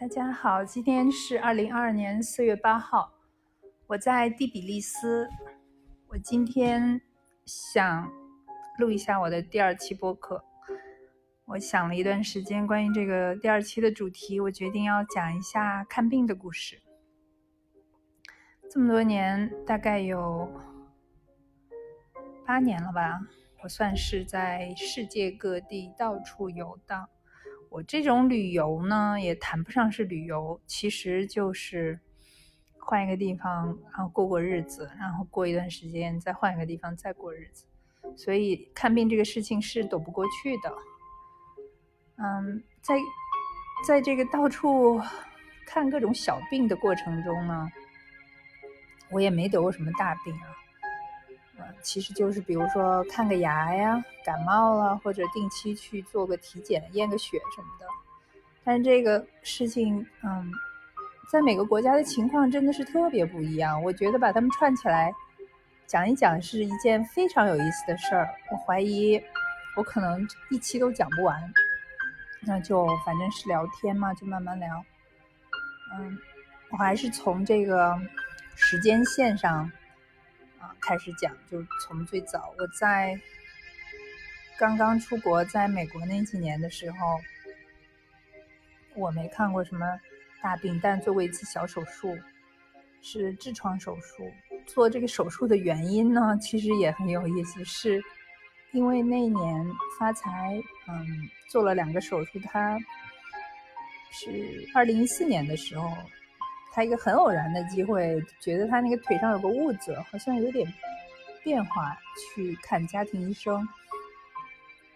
大家好，今天是二零二二年四月八号，我在第比利斯。我今天想录一下我的第二期播客。我想了一段时间，关于这个第二期的主题，我决定要讲一下看病的故事。这么多年，大概有八年了吧，我算是在世界各地到处游荡。我这种旅游呢，也谈不上是旅游，其实就是换一个地方，然后过过日子，然后过一段时间再换一个地方再过日子。所以看病这个事情是躲不过去的。嗯，在在这个到处看各种小病的过程中呢，我也没得过什么大病啊。其实就是比如说看个牙呀，感冒了或者定期去做个体检、验个血什么的。但是这个事情，嗯，在每个国家的情况真的是特别不一样。我觉得把它们串起来讲一讲是一件非常有意思的事儿。我怀疑我可能一期都讲不完，那就反正是聊天嘛，就慢慢聊。嗯，我还是从这个时间线上。啊开始讲，就从最早我在刚刚出国，在美国那几年的时候，我没看过什么大病，但做过一次小手术，是痔疮手术。做这个手术的原因呢，其实也很有意思，是因为那一年发财，嗯，做了两个手术，他是二零一四年的时候。他一个很偶然的机会，觉得他那个腿上有个痦子，好像有点变化，去看家庭医生。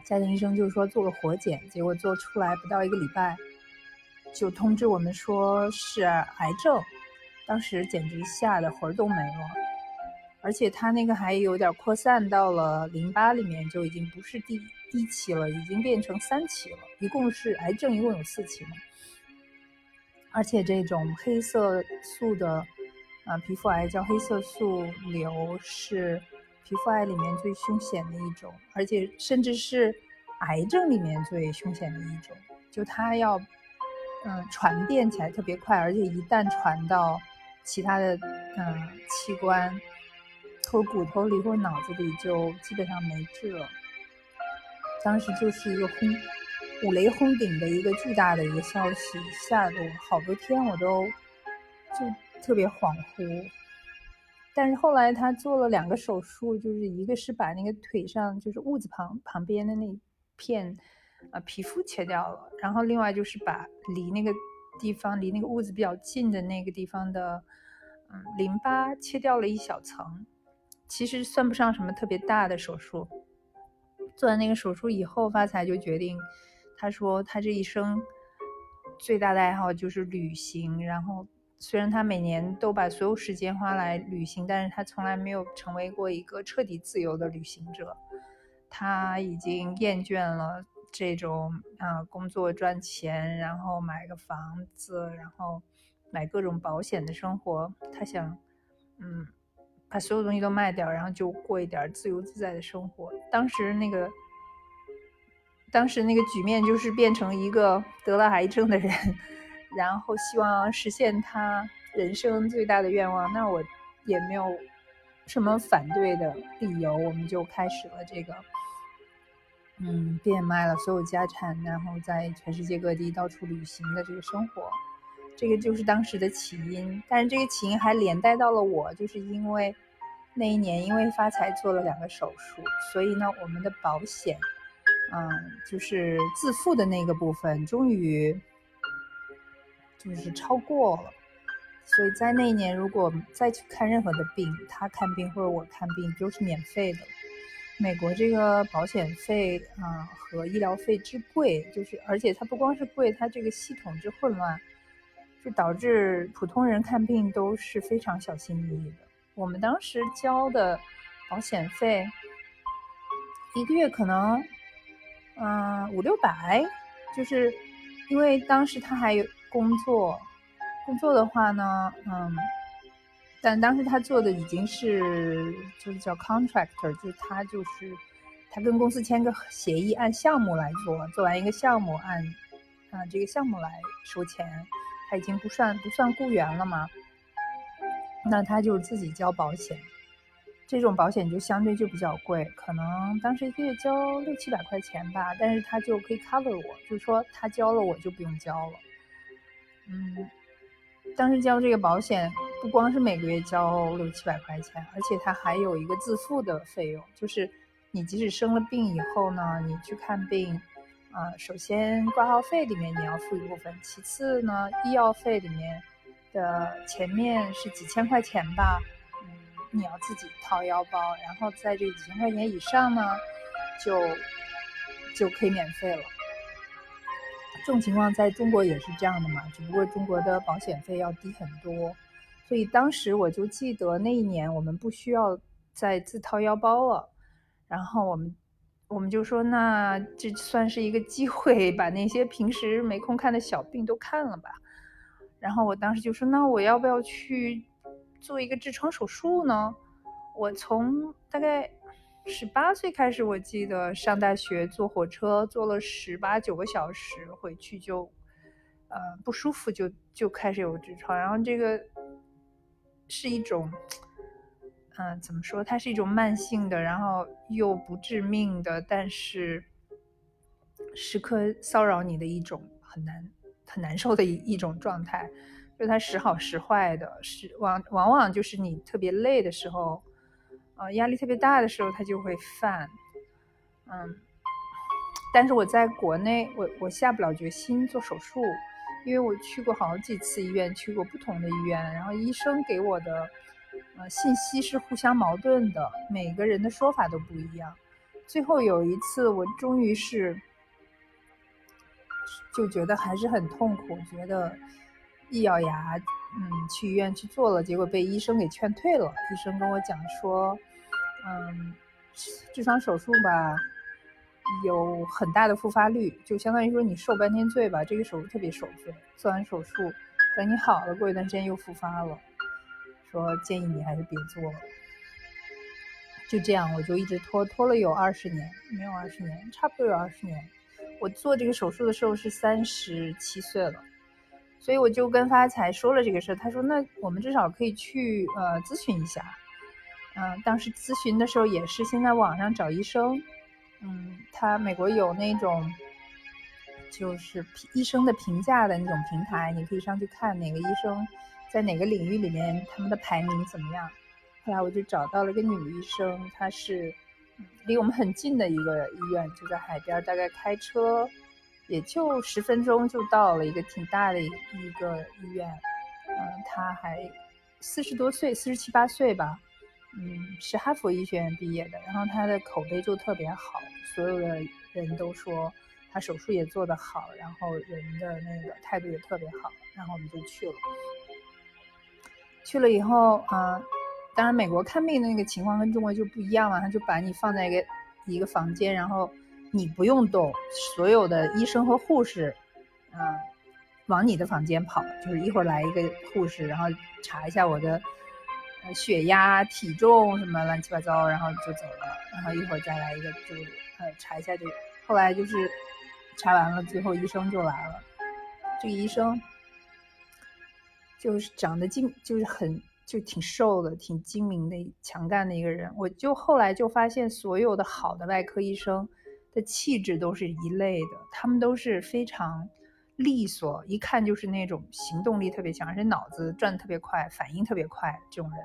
家庭医生就是说做个活检，结果做出来不到一个礼拜，就通知我们说是癌症。当时简直吓得魂儿都没了，而且他那个还有点扩散到了淋巴里面，就已经不是第一期了，已经变成三期了。一共是癌症，一共有四期嘛。而且这种黑色素的，呃，皮肤癌叫黑色素瘤，是皮肤癌里面最凶险的一种，而且甚至是癌症里面最凶险的一种。就它要，嗯，传遍起来特别快，而且一旦传到其他的，嗯，器官或骨头里或脑子里，就基本上没治了。当时就是一个轰。五雷轰顶的一个巨大的一个消息，吓得我好多天我都就特别恍惚。但是后来他做了两个手术，就是一个是把那个腿上就是痦子旁旁边的那片啊皮肤切掉了，然后另外就是把离那个地方离那个痦子比较近的那个地方的嗯淋巴切掉了一小层，其实算不上什么特别大的手术。做完那个手术以后，发财就决定。他说，他这一生最大的爱好就是旅行。然后，虽然他每年都把所有时间花来旅行，但是他从来没有成为过一个彻底自由的旅行者。他已经厌倦了这种啊，工作赚钱，然后买个房子，然后买各种保险的生活。他想，嗯，把所有东西都卖掉，然后就过一点自由自在的生活。当时那个。当时那个局面就是变成一个得了癌症的人，然后希望实现他人生最大的愿望。那我也没有什么反对的理由，我们就开始了这个，嗯，变卖了所有家产，然后在全世界各地到处旅行的这个生活。这个就是当时的起因，但是这个起因还连带到了我，就是因为那一年因为发财做了两个手术，所以呢，我们的保险。嗯，就是自付的那个部分，终于就是超过了，所以在那一年，如果再去看任何的病，他看病或者我看病都是免费的。美国这个保险费啊和医疗费之贵，就是而且它不光是贵，它这个系统之混乱，就导致普通人看病都是非常小心翼翼的。我们当时交的保险费，一个月可能。嗯，五六百，就是因为当时他还有工作，工作的话呢，嗯，但当时他做的已经是就是叫 contractor，就是他就是他跟公司签个协议，按项目来做，做完一个项目按啊这个项目来收钱，他已经不算不算雇员了嘛，那他就是自己交保险。这种保险就相对就比较贵，可能当时一个月交六七百块钱吧，但是他就可以 cover 我，就是说他交了我就不用交了。嗯，当时交这个保险不光是每个月交六七百块钱，而且它还有一个自付的费用，就是你即使生了病以后呢，你去看病，啊，首先挂号费里面你要付一部分，其次呢，医药费里面的前面是几千块钱吧。你要自己掏腰包，然后在这几千块钱以上呢，就就可以免费了。这种情况在中国也是这样的嘛，只不过中国的保险费要低很多。所以当时我就记得那一年我们不需要再自掏腰包了，然后我们我们就说，那这算是一个机会，把那些平时没空看的小病都看了吧。然后我当时就说，那我要不要去？做一个痔疮手术呢？我从大概十八岁开始，我记得上大学坐火车坐了十八九个小时回去就，呃不舒服就就开始有痔疮，然后这个是一种，嗯怎么说？它是一种慢性的，然后又不致命的，但是时刻骚扰你的一种很难很难受的一一种状态。就它时好时坏的，是往往往就是你特别累的时候，呃，压力特别大的时候，它就会犯。嗯，但是我在国内，我我下不了决心做手术，因为我去过好几次医院，去过不同的医院，然后医生给我的呃信息是互相矛盾的，每个人的说法都不一样。最后有一次，我终于是就觉得还是很痛苦，觉得。一咬牙，嗯，去医院去做了，结果被医生给劝退了。医生跟我讲说，嗯，痔疮手术吧，有很大的复发率，就相当于说你受半天罪吧。这个手术特别受罪，做完手术，等你好了，过一段时间又复发了，说建议你还是别做了。就这样，我就一直拖，拖了有二十年，没有二十年，差不多有二十年。我做这个手术的时候是三十七岁了。所以我就跟发财说了这个事儿，他说那我们至少可以去呃咨询一下，嗯，当时咨询的时候也是先在网上找医生，嗯，他美国有那种就是医生的评价的那种平台，你可以上去看哪个医生在哪个领域里面他们的排名怎么样。后来我就找到了一个女医生，她是离我们很近的一个医院，就在海边，大概开车。也就十分钟就到了一个挺大的一个医院，嗯，他还四十多岁，四十七八岁吧，嗯，是哈佛医学院毕业的，然后他的口碑就特别好，所有的人都说他手术也做得好，然后人的那个态度也特别好，然后我们就去了。去了以后啊，当然美国看病的那个情况跟中国就不一样了，他就把你放在一个一个房间，然后。你不用动，所有的医生和护士，嗯，往你的房间跑，就是一会儿来一个护士，然后查一下我的血压、体重什么乱七八糟，然后就走了。然后一会儿再来一个，就呃查一下这个。后来就是查完了，最后医生就来了。这个医生就是长得精，就是很就挺瘦的，挺精明的、强干的一个人。我就后来就发现，所有的好的外科医生。的气质都是一类的，他们都是非常利索，一看就是那种行动力特别强，而且脑子转的特别快，反应特别快。这种人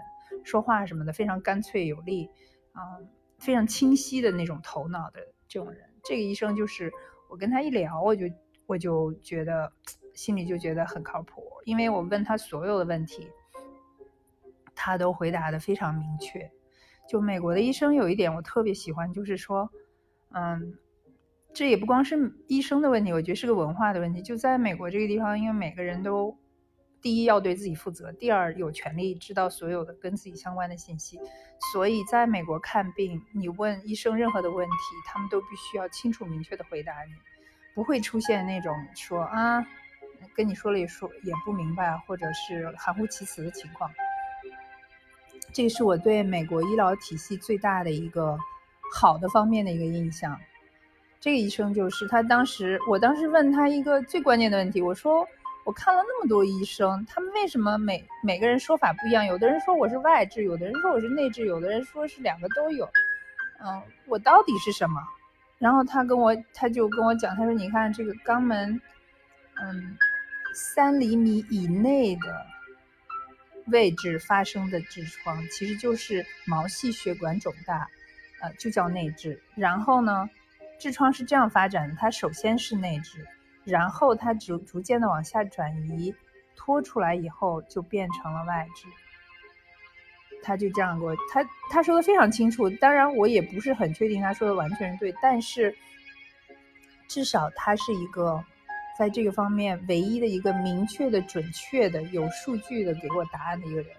说话什么的非常干脆有力，啊，非常清晰的那种头脑的这种人。这个医生就是我跟他一聊，我就我就觉得心里就觉得很靠谱，因为我问他所有的问题，他都回答的非常明确。就美国的医生有一点我特别喜欢，就是说。嗯，这也不光是医生的问题，我觉得是个文化的问题。就在美国这个地方，因为每个人都第一要对自己负责，第二有权利知道所有的跟自己相关的信息，所以在美国看病，你问医生任何的问题，他们都必须要清楚明确的回答你，不会出现那种说啊跟你说了也说也不明白，或者是含糊其辞的情况。这是我对美国医疗体系最大的一个。好的方面的一个印象，这个医生就是他。当时我当时问他一个最关键的问题，我说：“我看了那么多医生，他们为什么每每个人说法不一样？有的人说我是外痔，有的人说我是内痔，有的人说是两个都有。嗯，我到底是什么？然后他跟我，他就跟我讲，他说你看这个肛门，嗯，三厘米以内的位置发生的痔疮，其实就是毛细血管肿大，呃，就叫内痔。然后呢，痔疮是这样发展的，它首先是内痔。然后它逐逐渐的往下转移，拖出来以后就变成了外痔。他就这样给我，他他说的非常清楚。当然我也不是很确定他说的完全是对，但是至少他是一个在这个方面唯一的一个明确的、准确的、有数据的给我答案的一个人。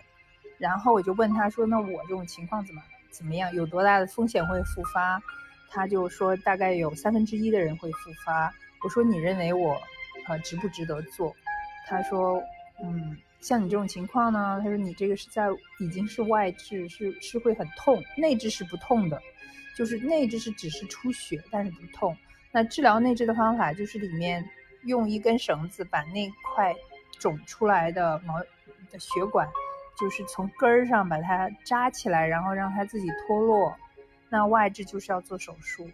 然后我就问他说：“那我这种情况怎么怎么样？有多大的风险会复发？”他就说：“大概有三分之一的人会复发。”我说你认为我，呃，值不值得做？他说，嗯，像你这种情况呢，他说你这个是在已经是外痔，是是会很痛，内痔是不痛的，就是内痔是只是出血，但是不痛。那治疗内痔的方法就是里面用一根绳子把那块肿出来的毛的血管，就是从根儿上把它扎起来，然后让它自己脱落。那外痔就是要做手术。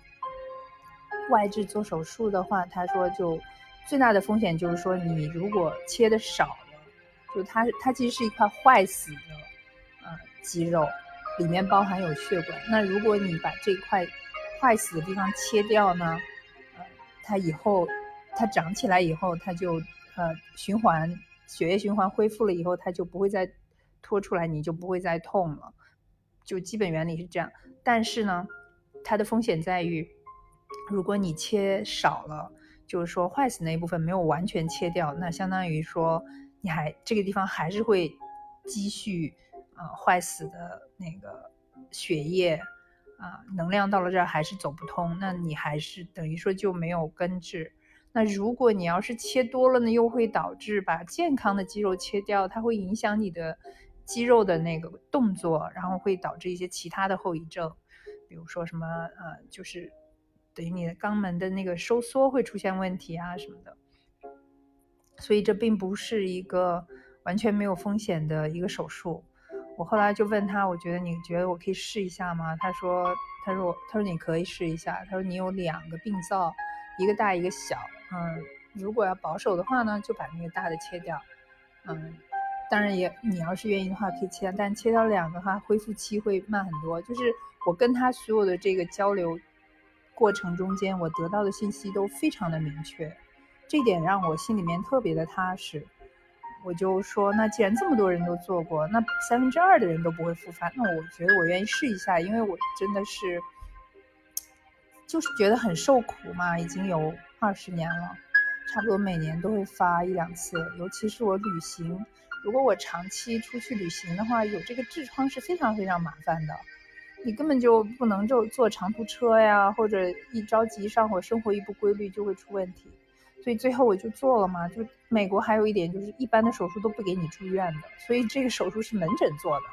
外痔做手术的话，他说就最大的风险就是说，你如果切的少了，就它它其实是一块坏死的呃肌肉，里面包含有血管。那如果你把这块坏死的地方切掉呢，呃，它以后它长起来以后，它就呃循环血液循环恢复了以后，它就不会再拖出来，你就不会再痛了。就基本原理是这样，但是呢，它的风险在于。如果你切少了，就是说坏死那一部分没有完全切掉，那相当于说你还这个地方还是会积蓄啊坏死的那个血液啊能量到了这儿还是走不通，那你还是等于说就没有根治。那如果你要是切多了呢，又会导致把健康的肌肉切掉，它会影响你的肌肉的那个动作，然后会导致一些其他的后遗症，比如说什么呃就是。等于你的肛门的那个收缩会出现问题啊什么的，所以这并不是一个完全没有风险的一个手术。我后来就问他，我觉得你觉得我可以试一下吗？他说，他说，他说你可以试一下。他说你有两个病灶，一个大一个小。嗯，如果要保守的话呢，就把那个大的切掉。嗯，当然也你要是愿意的话可以切，但切掉两个的话恢复期会慢很多。就是我跟他所有的这个交流。过程中间，我得到的信息都非常的明确，这点让我心里面特别的踏实。我就说，那既然这么多人都做过，那三分之二的人都不会复发，那我觉得我愿意试一下，因为我真的是，就是觉得很受苦嘛，已经有二十年了，差不多每年都会发一两次，尤其是我旅行，如果我长期出去旅行的话，有这个痔疮是非常非常麻烦的。你根本就不能就坐长途车呀，或者一着急上火，生活一不规律就会出问题。所以最后我就做了嘛。就美国还有一点就是，一般的手术都不给你住院的，所以这个手术是门诊做的。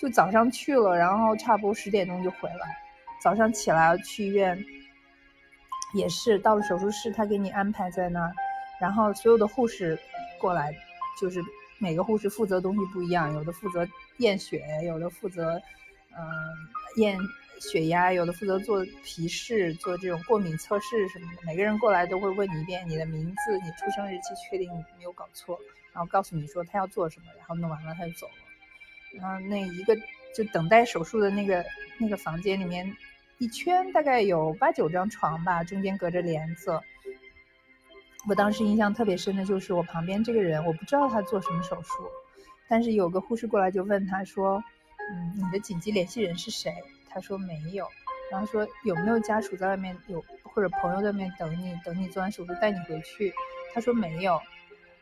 就早上去了，然后差不多十点钟就回来。早上起来去医院，也是到了手术室，他给你安排在那儿，然后所有的护士过来，就是每个护士负责东西不一样，有的负责验血，有的负责。嗯，验血压，有的负责做皮试，做这种过敏测试什么的。每个人过来都会问你一遍你的名字、你出生日期，确定没有搞错，然后告诉你说他要做什么，然后弄完了他就走了。然后那一个就等待手术的那个那个房间里面，一圈大概有八九张床吧，中间隔着帘子。我当时印象特别深的就是我旁边这个人，我不知道他做什么手术，但是有个护士过来就问他说。嗯，你的紧急联系人是谁？他说没有，然后说有没有家属在外面有或者朋友在外面等你，等你做完手术带你回去？他说没有，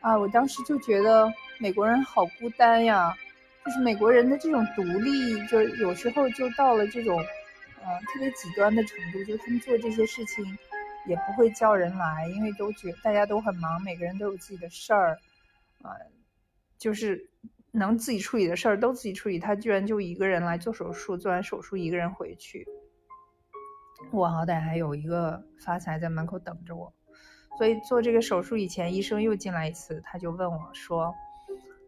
啊，我当时就觉得美国人好孤单呀，就是美国人的这种独立，就有时候就到了这种，呃，特别极端的程度，就他们做这些事情也不会叫人来，因为都觉大家都很忙，每个人都有自己的事儿，啊，就是。能自己处理的事儿都自己处理，他居然就一个人来做手术，做完手术一个人回去。我好歹还有一个发财在门口等着我，所以做这个手术以前，医生又进来一次，他就问我说：“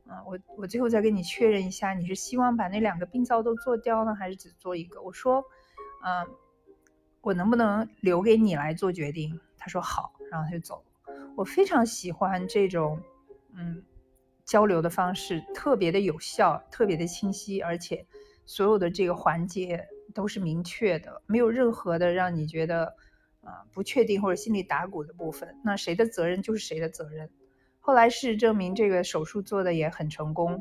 嗯，我我最后再跟你确认一下，你是希望把那两个病灶都做掉呢，还是只做一个？”我说：“嗯，我能不能留给你来做决定？”他说：“好。”然后他就走。我非常喜欢这种嗯交流的方式，特别的有效，特别的清晰，而且所有的这个环节都是明确的，没有任何的让你觉得。啊，不确定或者心里打鼓的部分，那谁的责任就是谁的责任。后来事实证明，这个手术做的也很成功。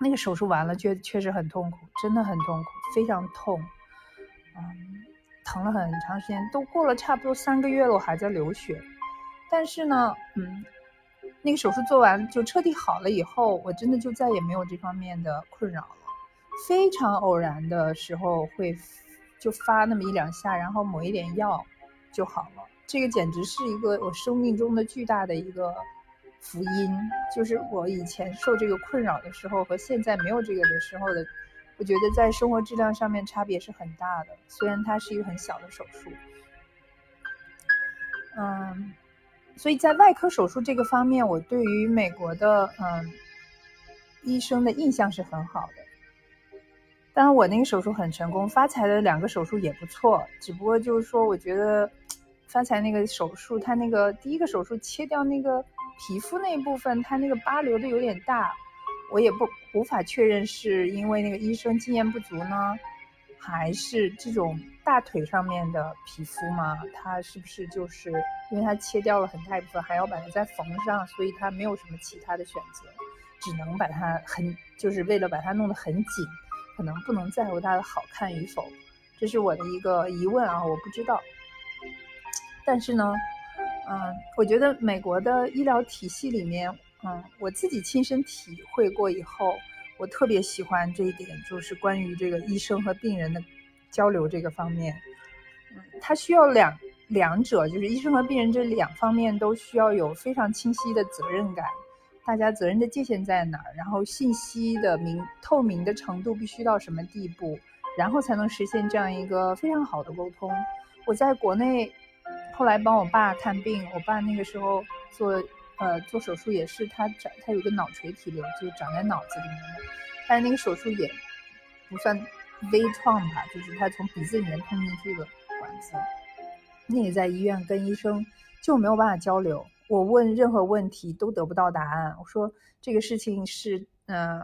那个手术完了，确确实很痛苦，真的很痛苦，非常痛。嗯，疼了很长时间，都过了差不多三个月了，我还在流血。但是呢，嗯，那个手术做完就彻底好了以后，我真的就再也没有这方面的困扰了。非常偶然的时候会就发那么一两下，然后抹一点药。就好了，这个简直是一个我生命中的巨大的一个福音。就是我以前受这个困扰的时候和现在没有这个的时候的，我觉得在生活质量上面差别是很大的。虽然它是一个很小的手术，嗯，所以在外科手术这个方面，我对于美国的嗯医生的印象是很好的。当然，我那个手术很成功，发财的两个手术也不错，只不过就是说，我觉得。发财那个手术，他那个第一个手术切掉那个皮肤那部分，他那个疤留的有点大，我也不无法确认是因为那个医生经验不足呢，还是这种大腿上面的皮肤嘛，他是不是就是因为他切掉了很大一部分，还要把它再缝上，所以他没有什么其他的选择，只能把它很就是为了把它弄得很紧，可能不能在乎它的好看与否，这是我的一个疑问啊，我不知道。但是呢，嗯，我觉得美国的医疗体系里面，嗯，我自己亲身体会过以后，我特别喜欢这一点，就是关于这个医生和病人的交流这个方面。嗯，他需要两两者，就是医生和病人这两方面都需要有非常清晰的责任感，大家责任的界限在哪儿，然后信息的明透明的程度必须到什么地步，然后才能实现这样一个非常好的沟通。我在国内。后来帮我爸看病，我爸那个时候做呃做手术也是他长他有个脑垂体瘤，就长在脑子里面的，但是那个手术也不算微创吧，就是他从鼻子里面通进去的管子。那也在医院跟医生就没有办法交流，我问任何问题都得不到答案。我说这个事情是呃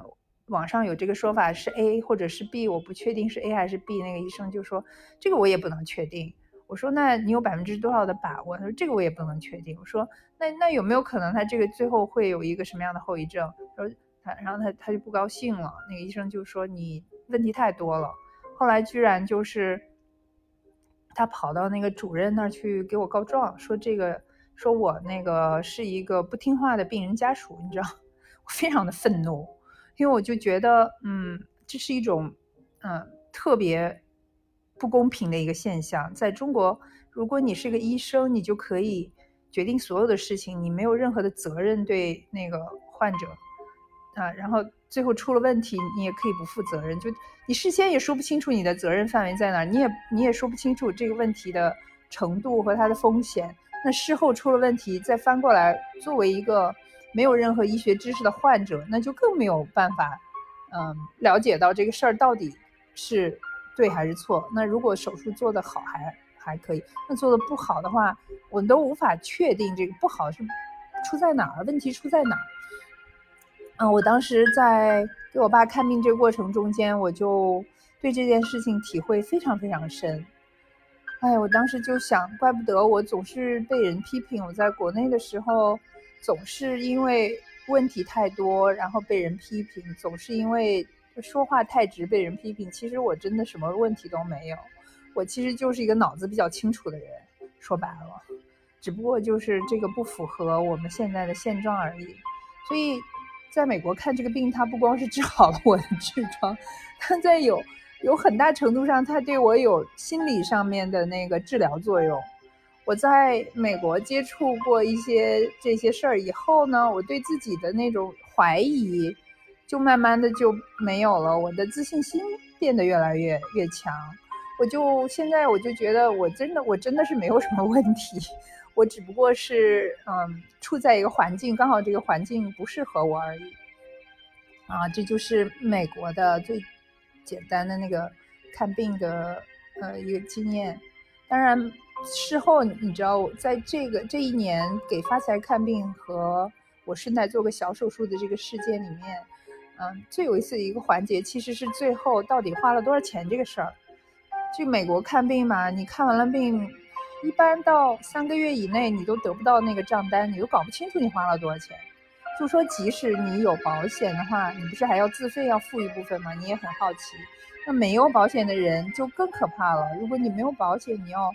网上有这个说法是 A 或者是 B，我不确定是 A 还是 B。那个医生就说这个我也不能确定。我说，那你有百分之多少的把握？他说，这个我也不能确定。我说，那那有没有可能他这个最后会有一个什么样的后遗症？他说他，然后他他就不高兴了。那个医生就说你问题太多了。后来居然就是他跑到那个主任那儿去给我告状，说这个说我那个是一个不听话的病人家属，你知道？我非常的愤怒，因为我就觉得，嗯，这是一种，嗯，特别。不公平的一个现象，在中国，如果你是个医生，你就可以决定所有的事情，你没有任何的责任对那个患者。啊，然后最后出了问题，你也可以不负责任，就你事先也说不清楚你的责任范围在哪，你也你也说不清楚这个问题的程度和它的风险，那事后出了问题再翻过来，作为一个没有任何医学知识的患者，那就更没有办法，嗯，了解到这个事儿到底是。对还是错？那如果手术做得好还还可以，那做的不好的话，我都无法确定这个不好是出在哪儿，问题出在哪儿。嗯，我当时在给我爸看病这个过程中间，我就对这件事情体会非常非常深。哎，我当时就想，怪不得我总是被人批评。我在国内的时候，总是因为问题太多，然后被人批评，总是因为。说话太直被人批评，其实我真的什么问题都没有，我其实就是一个脑子比较清楚的人，说白了，只不过就是这个不符合我们现在的现状而已。所以，在美国看这个病，它不光是治好了我的痔疮，它在有有很大程度上，它对我有心理上面的那个治疗作用。我在美国接触过一些这些事儿以后呢，我对自己的那种怀疑。就慢慢的就没有了，我的自信心变得越来越越强。我就现在我就觉得我真的我真的是没有什么问题，我只不过是嗯处在一个环境，刚好这个环境不适合我而已。啊，这就是美国的最简单的那个看病的呃一个经验。当然，事后你知道，在这个这一年给发财看病和我顺带做个小手术的这个事件里面，嗯，最有意思的一个环节其实是最后到底花了多少钱这个事儿。去美国看病嘛，你看完了病，一般到三个月以内你都得不到那个账单，你都搞不清楚你花了多少钱。就说即使你有保险的话，你不是还要自费要付一部分吗？你也很好奇。那没有保险的人就更可怕了。如果你没有保险，你要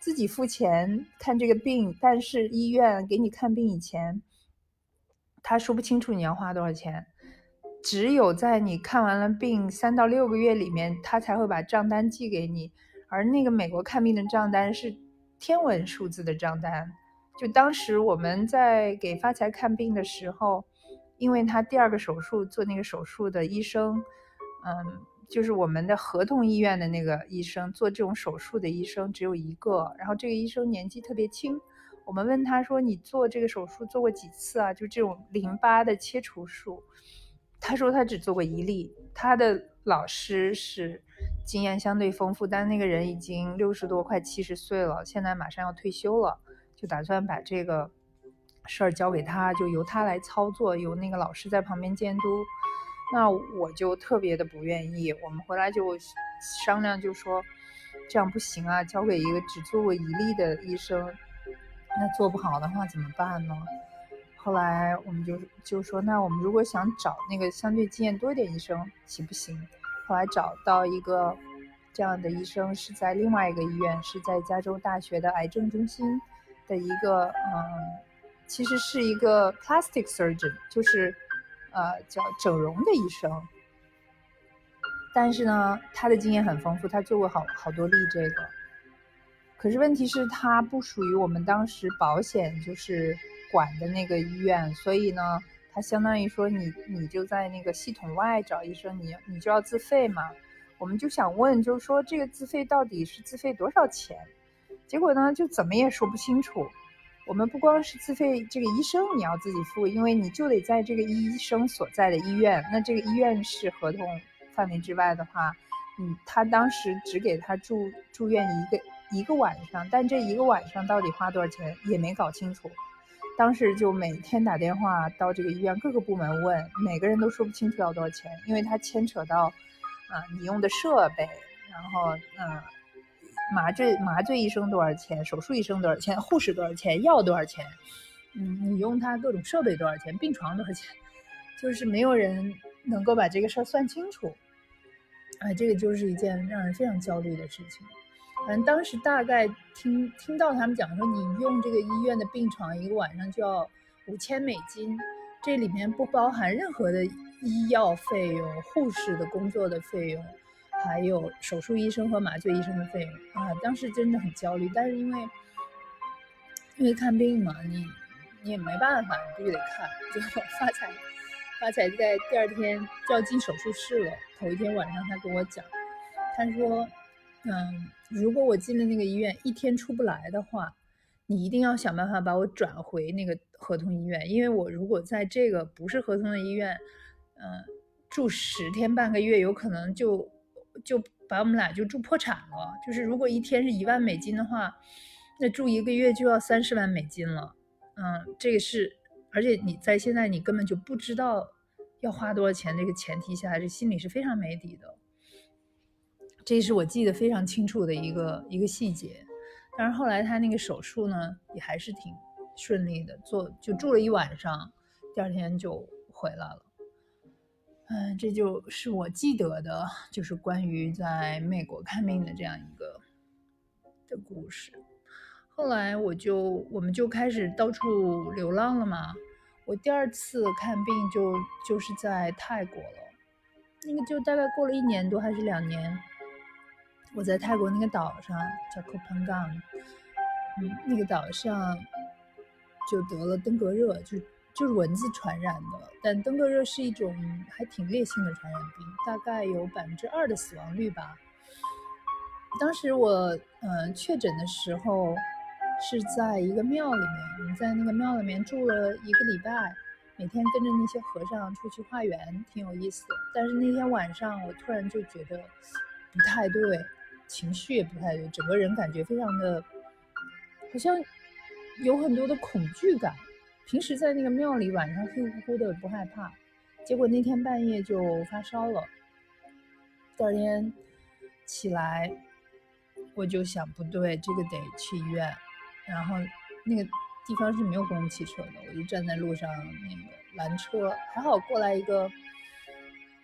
自己付钱看这个病，但是医院给你看病以前，他说不清楚你要花多少钱。只有在你看完了病三到六个月里面，他才会把账单寄给你。而那个美国看病的账单是天文数字的账单。就当时我们在给发财看病的时候，因为他第二个手术做那个手术的医生，嗯，就是我们的合同医院的那个医生做这种手术的医生只有一个。然后这个医生年纪特别轻，我们问他说：“你做这个手术做过几次啊？就这种淋巴的切除术。”他说他只做过一例，他的老师是经验相对丰富，但那个人已经六十多快七十岁了，现在马上要退休了，就打算把这个事儿交给他，就由他来操作，由那个老师在旁边监督。那我就特别的不愿意，我们回来就商量，就说这样不行啊，交给一个只做过一例的医生，那做不好的话怎么办呢？后来我们就就说，那我们如果想找那个相对经验多一点医生，行不行？后来找到一个这样的医生，是在另外一个医院，是在加州大学的癌症中心的一个，嗯，其实是一个 plastic surgeon，就是呃叫整容的医生。但是呢，他的经验很丰富，他做过好好多例这个。可是问题是，他不属于我们当时保险，就是。管的那个医院，所以呢，他相当于说你你就在那个系统外找医生，你你就要自费嘛。我们就想问，就是说这个自费到底是自费多少钱？结果呢，就怎么也说不清楚。我们不光是自费这个医生你要自己付，因为你就得在这个医生所在的医院，那这个医院是合同范围之外的话，嗯，他当时只给他住住院一个一个晚上，但这一个晚上到底花多少钱也没搞清楚。当时就每天打电话到这个医院各个部门问，每个人都说不清楚要多少钱，因为它牵扯到，啊，你用的设备，然后，嗯，麻醉麻醉医生多少钱，手术医生多少钱，护士多少钱，药多少钱，嗯，你用它各种设备多少钱，病床多少钱，就是没有人能够把这个事儿算清楚，哎，这个就是一件让人非常焦虑的事情。反正当时大概听听到他们讲说，你用这个医院的病床一个晚上就要五千美金，这里面不包含任何的医药费用、护士的工作的费用，还有手术医生和麻醉医生的费用啊！当时真的很焦虑，但是因为因为看病嘛，你你也没办法，你必须得看。结果发财发财在第二天就要进手术室了，头一天晚上他跟我讲，他说。嗯，如果我进了那个医院一天出不来的话，你一定要想办法把我转回那个合同医院，因为我如果在这个不是合同的医院，嗯，住十天半个月，有可能就就把我们俩就住破产了。就是如果一天是一万美金的话，那住一个月就要三十万美金了。嗯，这个是，而且你在现在你根本就不知道要花多少钱这个前提下，这心里是非常没底的。这是我记得非常清楚的一个一个细节，但是后来他那个手术呢，也还是挺顺利的，做就住了一晚上，第二天就回来了。嗯，这就是我记得的，就是关于在美国看病的这样一个的故事。后来我就我们就开始到处流浪了嘛。我第二次看病就就是在泰国了，那个就大概过了一年多还是两年。我在泰国那个岛上叫 k o p a n g a n 嗯，那个岛上就得了登革热，就就是蚊子传染的。但登革热是一种还挺烈性的传染病，大概有百分之二的死亡率吧。当时我嗯确诊的时候，是在一个庙里面，我们在那个庙里面住了一个礼拜，每天跟着那些和尚出去化缘，挺有意思的。但是那天晚上，我突然就觉得不太对，情绪也不太对，整个人感觉非常的，好像有很多的恐惧感。平时在那个庙里晚上黑乎乎的不害怕，结果那天半夜就发烧了，第二天起来我就想不对，这个得去医院。然后那个地方是没有公共汽车的，我就站在路上那个拦车，还好过来一个，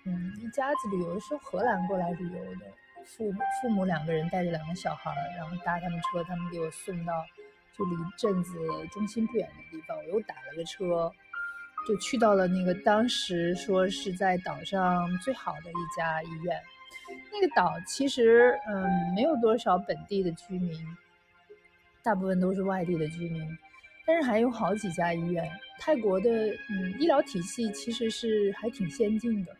嗯，一家子旅游是荷兰过来旅游的，父父母两个人带着两个小孩，然后搭他们车，他们给我送到就离镇子中心不远的地方，我又打了个车，就去到了那个当时说是在岛上最好的一家医院。那个岛其实嗯没有多少本地的居民。大部分都是外地的居民，但是还有好几家医院。泰国的嗯医疗体系其实是还挺先进的。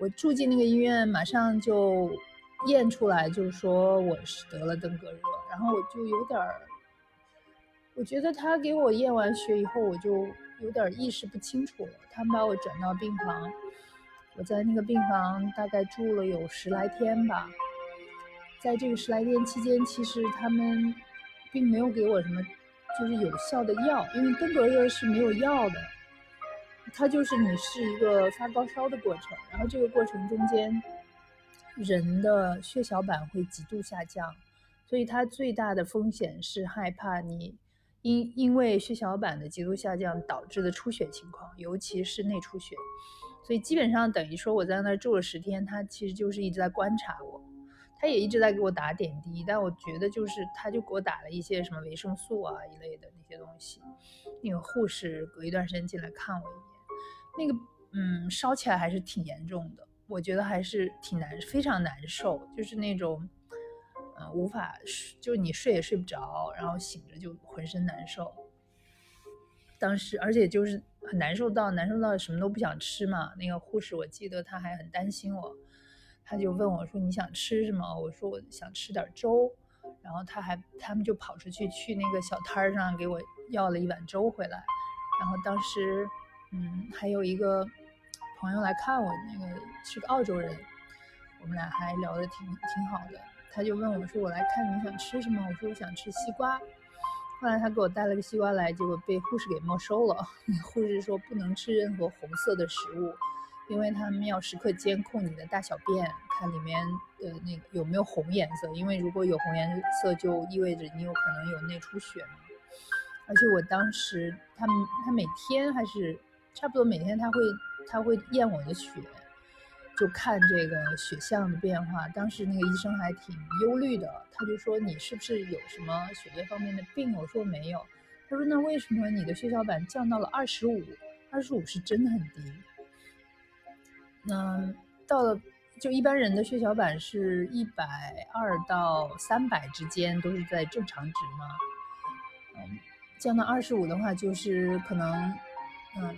我住进那个医院，马上就验出来，就是说我是得了登革热。然后我就有点儿，我觉得他给我验完血以后，我就有点意识不清楚了。他们把我转到病房，我在那个病房大概住了有十来天吧。在这个十来天期间，其实他们。并没有给我什么，就是有效的药，因为登革热是没有药的，它就是你是一个发高烧的过程，然后这个过程中间，人的血小板会极度下降，所以它最大的风险是害怕你因因为血小板的极度下降导致的出血情况，尤其是内出血，所以基本上等于说我在那儿住了十天，他其实就是一直在观察我。他也一直在给我打点滴，但我觉得就是，他就给我打了一些什么维生素啊一类的那些东西。那个护士隔一段时间进来看我一眼，那个嗯，烧起来还是挺严重的，我觉得还是挺难，非常难受，就是那种，嗯，无法，就是你睡也睡不着，然后醒着就浑身难受。当时，而且就是很难受到难受到什么都不想吃嘛。那个护士我记得他还很担心我。他就问我说：“你想吃什么？”我说：“我想吃点粥。”然后他还他们就跑出去去那个小摊上给我要了一碗粥回来。然后当时，嗯，还有一个朋友来看我，那个是个澳洲人，我们俩还聊得挺挺好的。他就问我说：“我来看你想吃什么？”我说：“我想吃西瓜。”后来他给我带了个西瓜来，结果被护士给没收了。护士说不能吃任何红色的食物。因为他们要时刻监控你的大小便，看里面的那个有没有红颜色。因为如果有红颜色，就意味着你有可能有内出血嘛。而且我当时，他们他每天还是差不多每天他会他会验我的血，就看这个血象的变化。当时那个医生还挺忧虑的，他就说你是不是有什么血液方面的病？我说没有。他说那为什么你的血小板降到了二十五？二十五是真的很低。那，到了就一般人的血小板是一百二到三百之间，都是在正常值嘛。嗯，降到二十五的话，就是可能嗯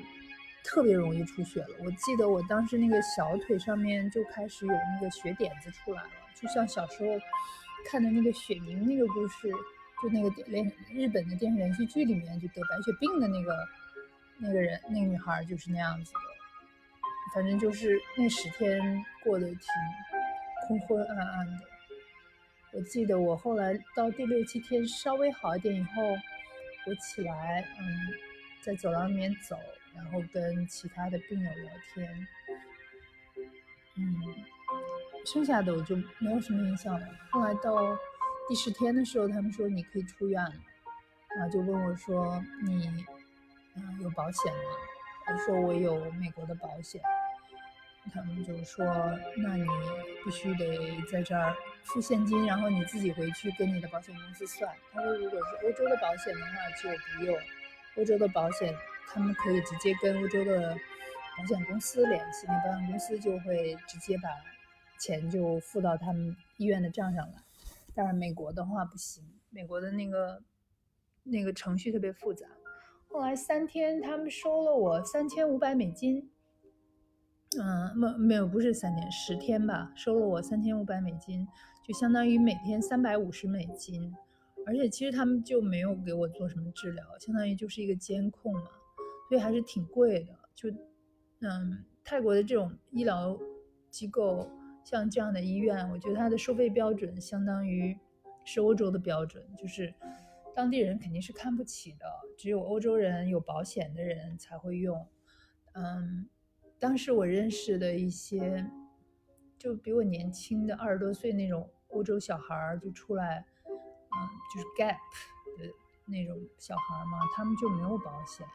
特别容易出血了。我记得我当时那个小腿上面就开始有那个血点子出来了，就像小时候看的那个雪凝那个故事，就那个连日本的电视连续剧里面就得白血病的那个那个人那个女孩就是那样子的。反正就是那十天过得挺昏昏暗暗的。我记得我后来到第六七天稍微好一点以后，我起来，嗯，在走廊里面走，然后跟其他的病友聊天，嗯，剩下的我就没有什么印象了。后来到第十天的时候，他们说你可以出院了，然后就问我说你，嗯，有保险吗？我说我有美国的保险。他们就说：“那你必须得在这儿付现金，然后你自己回去跟你的保险公司算。”他说：“如果是欧洲的保险的话，就不用。欧洲的保险，他们可以直接跟欧洲的保险公司联系，那保险公司就会直接把钱就付到他们医院的账上来。但是美国的话不行，美国的那个那个程序特别复杂。后来三天，他们收了我三千五百美金。”嗯，没没有，不是三天，十天吧，收了我三千五百美金，就相当于每天三百五十美金。而且其实他们就没有给我做什么治疗，相当于就是一个监控嘛，所以还是挺贵的。就嗯，泰国的这种医疗机构，像这样的医院，我觉得它的收费标准相当于是欧洲的标准，就是当地人肯定是看不起的，只有欧洲人有保险的人才会用。嗯，当时我认识的一些就比我年轻的二十多岁那种欧洲小孩儿就出来。嗯，就是 gap 的那种小孩嘛，他们就没有保险，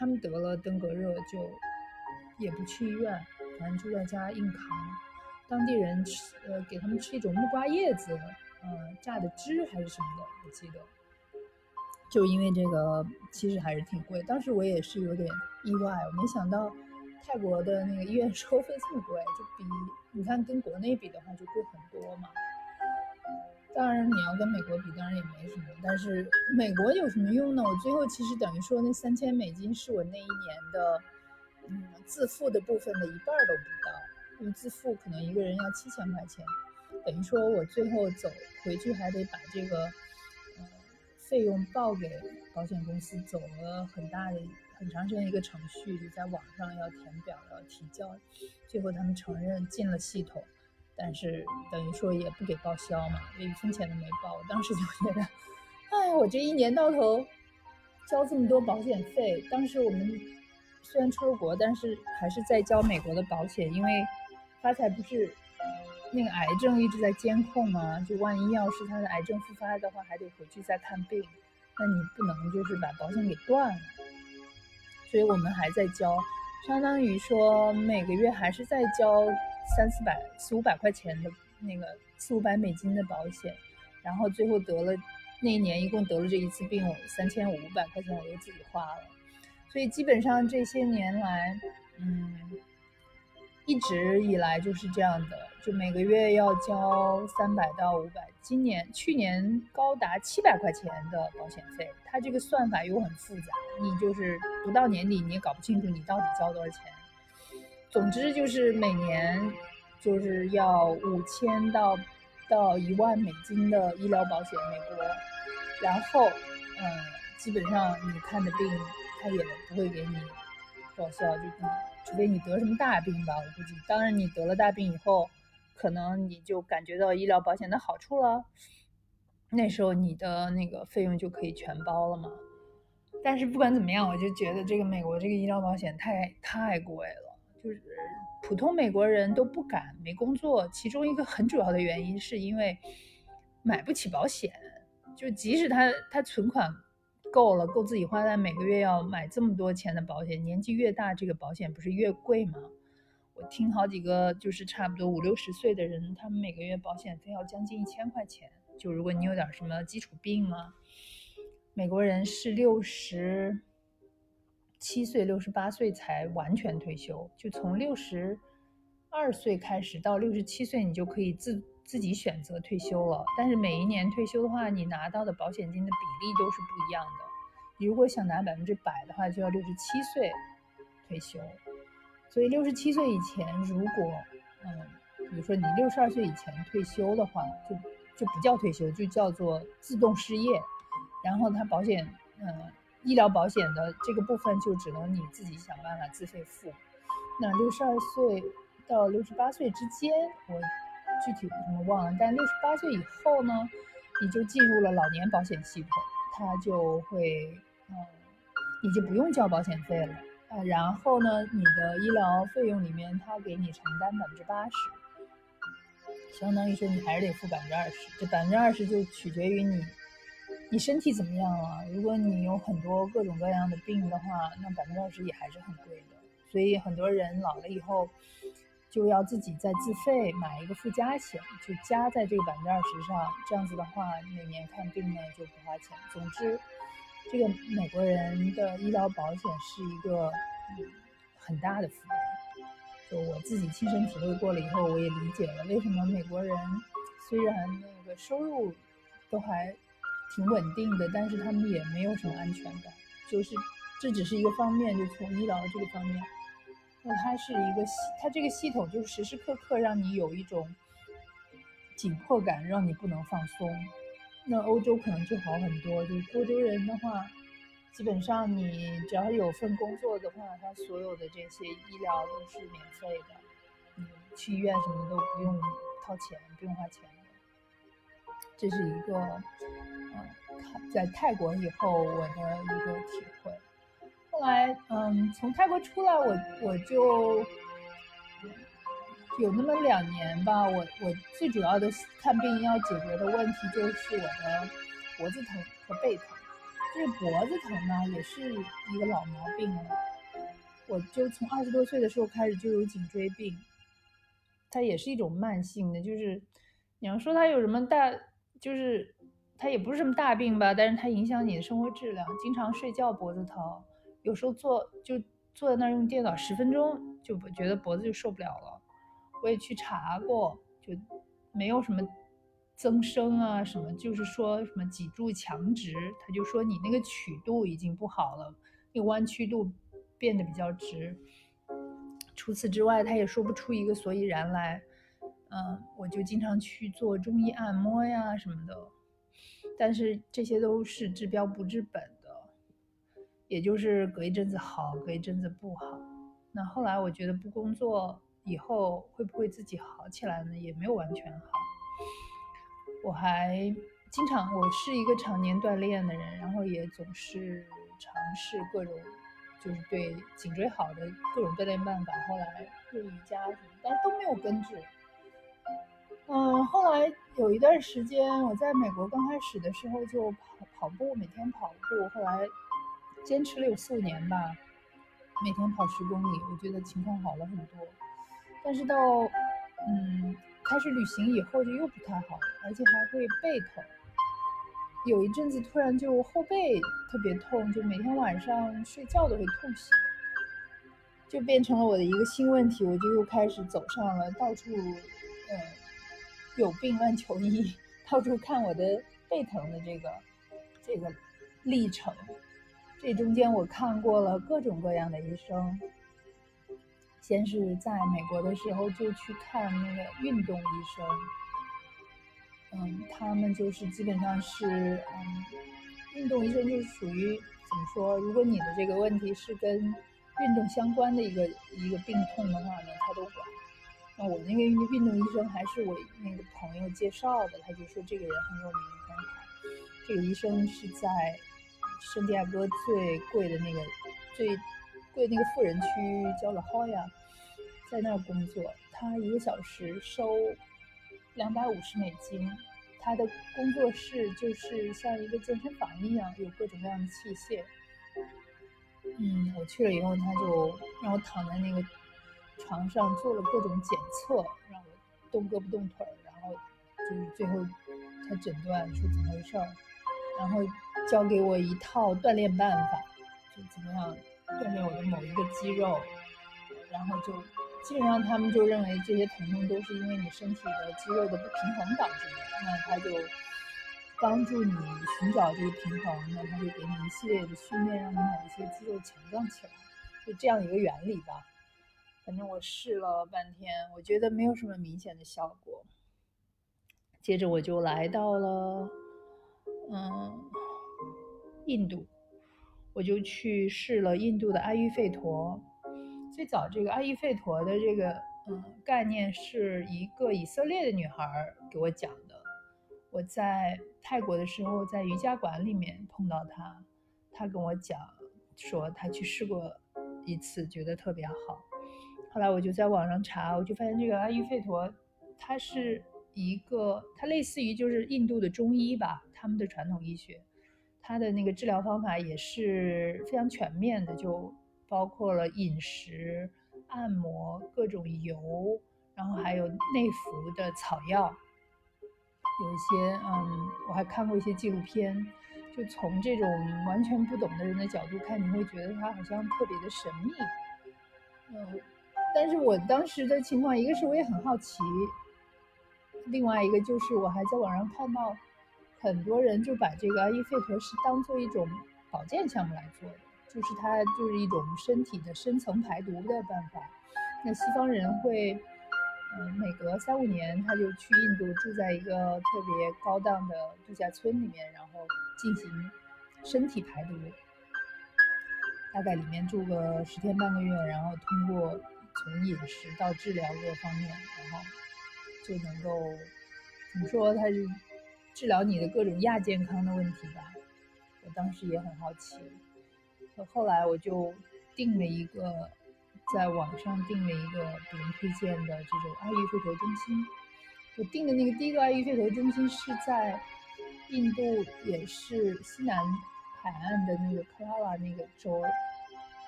他们得了登革热就也不去医院，反正就在家硬扛。当地人吃呃给他们吃一种木瓜叶子，呃榨的汁还是什么的，我记得。就因为这个，其实还是挺贵。当时我也是有点意外，我没想到泰国的那个医院收费这么贵，就比你看跟国内比的话就贵很多嘛。当然，你要跟美国比，当然也没什么。但是美国有什么用呢？我最后其实等于说，那三千美金是我那一年的，嗯，自付的部分的一半都不到。因为自付可能一个人要七千块钱，等于说我最后走回去还得把这个，呃，费用报给保险公司，走了很大的、很长时间一个程序，就在网上要填表、要提交，最后他们承认进了系统。但是等于说也不给报销嘛，一分钱都没报。我当时就觉得，哎，我这一年到头交这么多保险费。当时我们虽然出了国，但是还是在交美国的保险，因为发财不是那个癌症一直在监控嘛，就万一要是他的癌症复发的话，还得回去再看病，那你不能就是把保险给断了。所以我们还在交，相当于说每个月还是在交。三四百、四五百块钱的那个四五百美金的保险，然后最后得了那一年一共得了这一次病，我三千五百块钱我就自己花了。所以基本上这些年来，嗯，一直以来就是这样的，就每个月要交三百到五百。今年、去年高达七百块钱的保险费，它这个算法又很复杂，你就是不到年底你也搞不清楚你到底交多少钱。总之就是每年就是要五千到到一万美金的医疗保险，美国，然后嗯，基本上你看的病他也不会给你报销，就你除非你得什么大病吧，我估计。当然你得了大病以后，可能你就感觉到医疗保险的好处了，那时候你的那个费用就可以全包了嘛。但是不管怎么样，我就觉得这个美国这个医疗保险太太贵了。就是普通美国人都不敢没工作，其中一个很主要的原因是因为买不起保险。就即使他他存款够了，够自己花，但每个月要买这么多钱的保险，年纪越大，这个保险不是越贵吗？我听好几个就是差不多五六十岁的人，他们每个月保险费要将近一千块钱。就如果你有点什么基础病啊，美国人是六十。七岁、六十八岁才完全退休，就从六十二岁开始到六十七岁，你就可以自自己选择退休了。但是每一年退休的话，你拿到的保险金的比例都是不一样的。你如果想拿百分之百的话，就要六十七岁退休。所以六十七岁以前，如果嗯，比如说你六十二岁以前退休的话，就就不叫退休，就叫做自动失业。然后他保险嗯。医疗保险的这个部分就只能你自己想办法自费付。那六十二岁到六十八岁之间，我具体什么忘了。但六十八岁以后呢，你就进入了老年保险系统，它就会，嗯，你就不用交保险费了啊。然后呢，你的医疗费用里面，它给你承担百分之八十，相当于说你还是得付百分之二十。这百分之二十就取决于你。你身体怎么样了？如果你有很多各种各样的病的话，那百分之二十也还是很贵的。所以很多人老了以后，就要自己再自费买一个附加险，就加在这个百分之二十上。这样子的话，每年看病呢就不花钱。总之，这个美国人的医疗保险是一个很大的负担。就我自己亲身体会过了以后，我也理解了为什么美国人虽然那个收入都还。挺稳定的，但是他们也没有什么安全感，就是这只是一个方面，就从医疗这个方面，那它是一个系，它这个系统就是时时刻刻让你有一种紧迫感，让你不能放松，那欧洲可能就好很多。就欧洲人的话，基本上你只要有份工作的话，他所有的这些医疗都是免费的，你去医院什么都不用掏钱，不用花钱。这是一个，嗯，在泰国以后我的一个体会。后来，嗯，从泰国出来，我我就。有那么两年吧，我我最主要的看病要解决的问题就是我的脖子疼和背疼。这个脖子疼呢，也是一个老毛病了。我就从二十多岁的时候开始就有颈椎病，它也是一种慢性的，就是你要说它有什么大，就是它也不是什么大病吧，但是它影响你的生活质量，经常睡觉脖子疼，有时候坐就坐在那儿用电脑十分钟就不觉得脖子就受不了了。我也去查过，就没有什么增生啊，什么就是说什么脊柱强直，他就说你那个曲度已经不好了，那个弯曲度变得比较直。除此之外，他也说不出一个所以然来。嗯，我就经常去做中医按摩呀什么的，但是这些都是治标不治本的，也就是隔一阵子好，隔一阵子不好。那后来我觉得不工作。以后会不会自己好起来呢？也没有完全好。我还经常，我是一个常年锻炼的人，然后也总是尝试各种，就是对颈椎好的各种锻炼办法。后来做瑜伽什么，但都没有根治。嗯，后来有一段时间，我在美国刚开始的时候就跑跑步，每天跑步，后来坚持了有四五年吧，每天跑十公里，我觉得情况好了很多。但是到，嗯，开始旅行以后就又不太好，而且还会背疼。有一阵子突然就后背特别痛，就每天晚上睡觉都会痛醒，就变成了我的一个新问题。我就又开始走上了到处，嗯，有病乱求医，到处看我的背疼的这个这个历程。这中间我看过了各种各样的医生。先是在美国的时候就去看那个运动医生，嗯，他们就是基本上是，嗯，运动医生就是属于怎么说？如果你的这个问题是跟运动相关的一个一个病痛的话呢，他都管。我那个运动医生还是我那个朋友介绍的，他就说这个人很有名很好。这个医生是在圣地亚哥最贵的那个最贵那个富人区叫了豪亚。在那儿工作，他一个小时收两百五十美金。他的工作室就是像一个健身房一样，有各种各样的器械。嗯，我去了以后，他就让我躺在那个床上做了各种检测，让我动胳膊动腿儿，然后就是最后他诊断说怎么回事儿，然后教给我一套锻炼办法，就怎么样锻炼我的某一个肌肉，然后就。基本上他们就认为这些疼痛都是因为你身体的肌肉的不平衡导致的，那他就帮助你寻找这个平衡，那他就给你一系列的训练，让你某一些肌肉强壮起来，就这样一个原理吧。反正我试了半天，我觉得没有什么明显的效果。接着我就来到了嗯印度，我就去试了印度的阿育吠陀。最早这个阿育吠陀的这个嗯概念是一个以色列的女孩给我讲的。我在泰国的时候，在瑜伽馆里面碰到她，她跟我讲说她去试过一次，觉得特别好。后来我就在网上查，我就发现这个阿育吠陀，它是一个，它类似于就是印度的中医吧，他们的传统医学，它的那个治疗方法也是非常全面的，就。包括了饮食、按摩、各种油，然后还有内服的草药，有一些嗯，我还看过一些纪录片，就从这种完全不懂的人的角度看，你会觉得它好像特别的神秘，嗯，但是我当时的情况，一个是我也很好奇，另外一个就是我还在网上看到很多人就把这个阿育吠陀是当做一种保健项目来做的。就是它就是一种身体的深层排毒的办法。那西方人会嗯，每隔三五年他就去印度住在一个特别高档的度假村里面，然后进行身体排毒，大概里面住个十天半个月，然后通过从饮食到治疗各方面，然后就能够怎么说，它是治疗你的各种亚健康的问题吧。我当时也很好奇，后来我就定了一个。在网上订了一个别人推荐的这种爱育吠陀中心，我订的那个第一个爱育吠陀中心是在印度，也是西南海岸的那个克拉拉那个州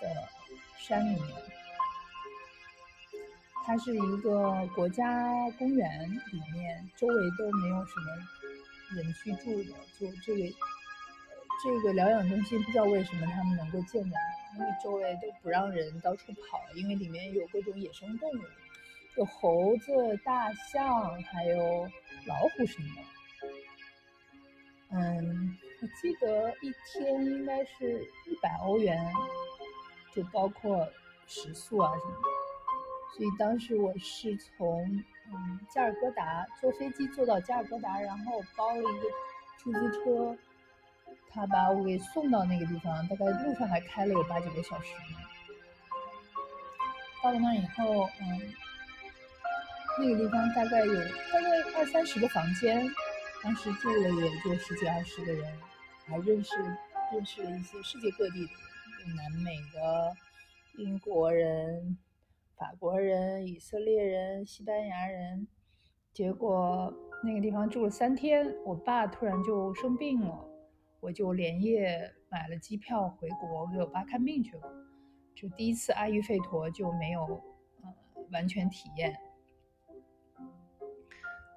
的山里面，它是一个国家公园里面，周围都没有什么人居住的，就这个这个疗养中心，不知道为什么他们能够建在。因为周围都不让人到处跑，因为里面有各种野生动物，有猴子、大象，还有老虎什么的。嗯，我记得一天应该是一百欧元，就包括食宿啊什么的。所以当时我是从嗯加尔各答坐飞机坐到加尔各答，然后包了一个出租车。他把我给送到那个地方，大概路上还开了有八九个小时呢。到了那以后，嗯，那个地方大概有大概二三十个房间，当时住了也就十几二十个人，还认识认识了一些世界各地的人，南美的、英国人、法国人、以色列人、西班牙人。结果那个地方住了三天，我爸突然就生病了。我就连夜买了机票回国给我爸看病去了，就第一次阿育吠陀就没有呃完全体验。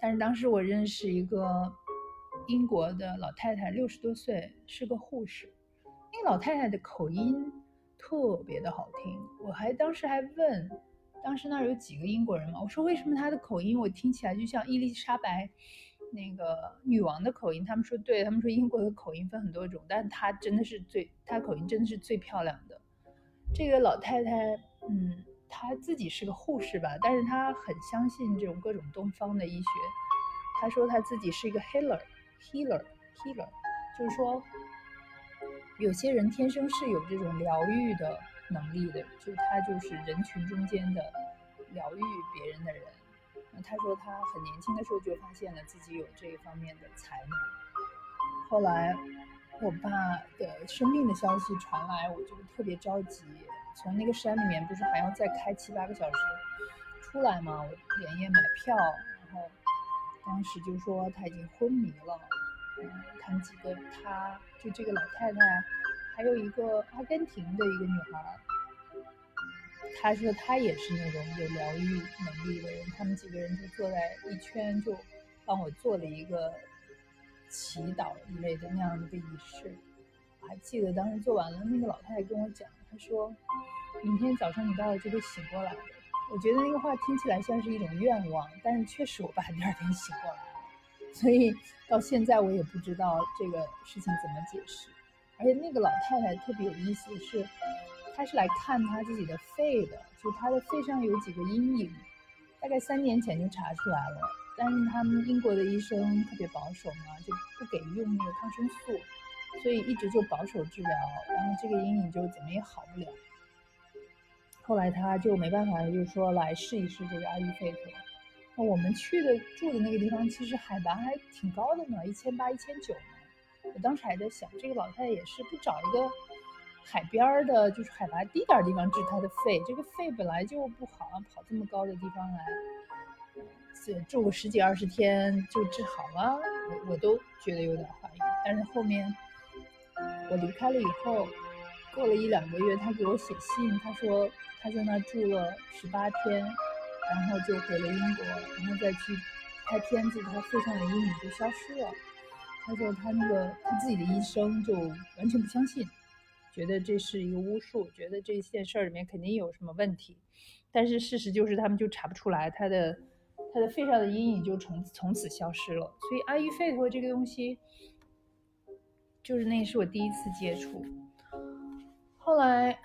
但是当时我认识一个英国的老太太，六十多岁，是个护士。那个老太太的口音特别的好听，我还当时还问，当时那儿有几个英国人嘛，我说为什么他的口音我听起来就像伊丽莎白。那个女王的口音，他们说对，他们说英国的口音分很多种，但是她真的是最，她口音真的是最漂亮的。这个老太太，嗯，她自己是个护士吧，但是她很相信这种各种东方的医学。她说她自己是一个 healer，healer，healer，就是说有些人天生是有这种疗愈的能力的，就是他就是人群中间的疗愈别人的人。他说他很年轻的时候就发现了自己有这一方面的才能。后来我爸的生病的消息传来，我就特别着急。从那个山里面不是还要再开七八个小时出来吗？我连夜买票，然后当时就说他已经昏迷了。嗯，他们几个，他就这个老太太，还有一个阿根廷的一个女孩。她说她也是那种有疗愈能力的人，他们几个人就坐在一圈，就帮我做了一个祈祷一类的那样的一个仪式。我还记得当时做完了，那个老太太跟我讲，她说明天早上你爸爸就会醒过来的。我觉得那个话听起来像是一种愿望，但是确实我爸第二天醒过来了，所以到现在我也不知道这个事情怎么解释。而且那个老太太特别有意思的是。她是来看她自己的肺的，就她的肺上有几个阴影，大概三年前就查出来了。但是他们英国的医生特别保守嘛，就不给用那个抗生素，所以一直就保守治疗，然后这个阴影就怎么也好不了。后来他就没办法，就说来试一试这个阿育吠陀。那我们去的住的那个地方，其实海拔还挺高的呢，一千八、一千九呢。我当时还在想，这个老太太也是不找一个。海边的，就是海拔低点儿地方治他的肺，这个肺本来就不好，跑这么高的地方来，住个十几二十天就治好了，我我都觉得有点怀疑。但是后面我离开了以后，过了一两个月，他给我写信，他说他在那住了十八天，然后就回了英国，然后再去拍片子，他肺上的阴影就消失了。他说他那个他自己的医生就完全不相信。觉得这是一个巫术，觉得这件事儿里面肯定有什么问题，但是事实就是他们就查不出来，他的他的肺上的阴影就从从此消失了。所以阿育吠陀这个东西，就是那是我第一次接触。后来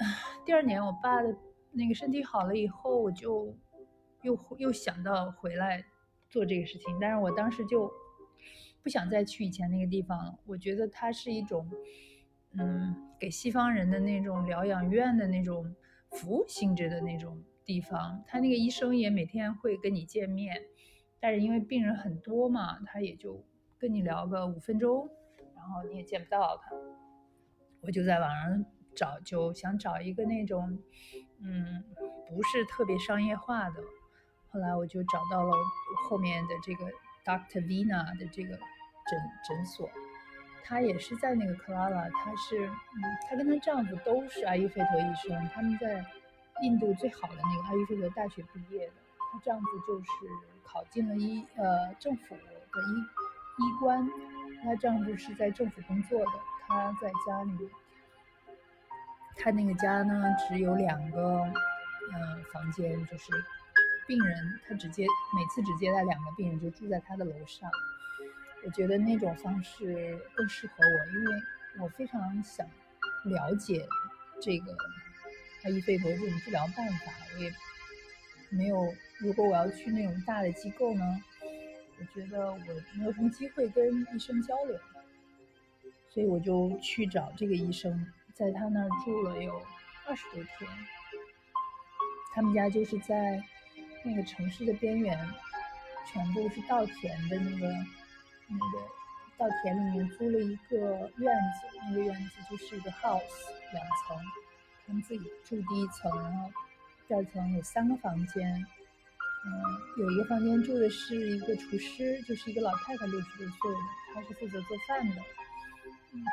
第二年我爸的那个身体好了以后，我就又又想到回来做这个事情，但是我当时就不想再去以前那个地方了。我觉得它是一种，嗯，给西方人的那种疗养院的那种服务性质的那种地方。他那个医生也每天会跟你见面，但是因为病人很多嘛，他也就跟你聊个五分钟，然后你也见不到他。我就在网上找，就想找一个那种，嗯，不是特别商业化的。后来我就找到了后面的这个 Dr. Vina 的这个诊诊所，她也是在那个克拉拉，她是，嗯，她跟她丈夫都是阿育吠陀医生，他们在印度最好的那个阿育吠陀大学毕业的。她丈夫就是考进了医呃政府的医医官，她丈夫是在政府工作的，她在家里，她那个家呢只有两个嗯房间，就是。病人他只接每次只接待两个病人，就住在他的楼上。我觉得那种方式更适合我，因为我非常想了解这个阿育吠陀这种治疗办法。我也没有，如果我要去那种大的机构呢，我觉得我没有什么机会跟医生交流，所以我就去找这个医生，在他那儿住了有二十多天。他们家就是在。那个城市的边缘，全部是稻田的那个那个稻田里面租了一个院子，那个院子就是一个 house，两层，他们自己住第一层，然后第二层有三个房间，嗯，有一个房间住的是一个厨师，就是一个老太太，六十多岁的，她是负责做饭的，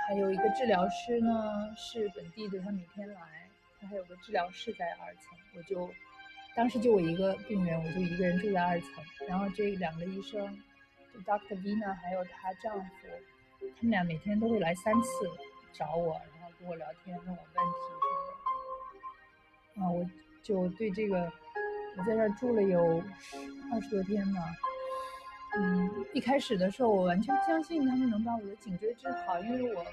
还有一个治疗师呢，是本地的，他每天来，他还有个治疗室在二层，我就。当时就我一个病人，我就一个人住在二层。然后这两个医生，就 Dr. Vina 还有她丈夫，他们俩每天都会来三次找我，然后跟我聊天，问我问题什么的。啊，我就对这个，我在这儿住了有二十多天嘛。嗯，一开始的时候我完全不相信他们能把我的颈椎治好，因为我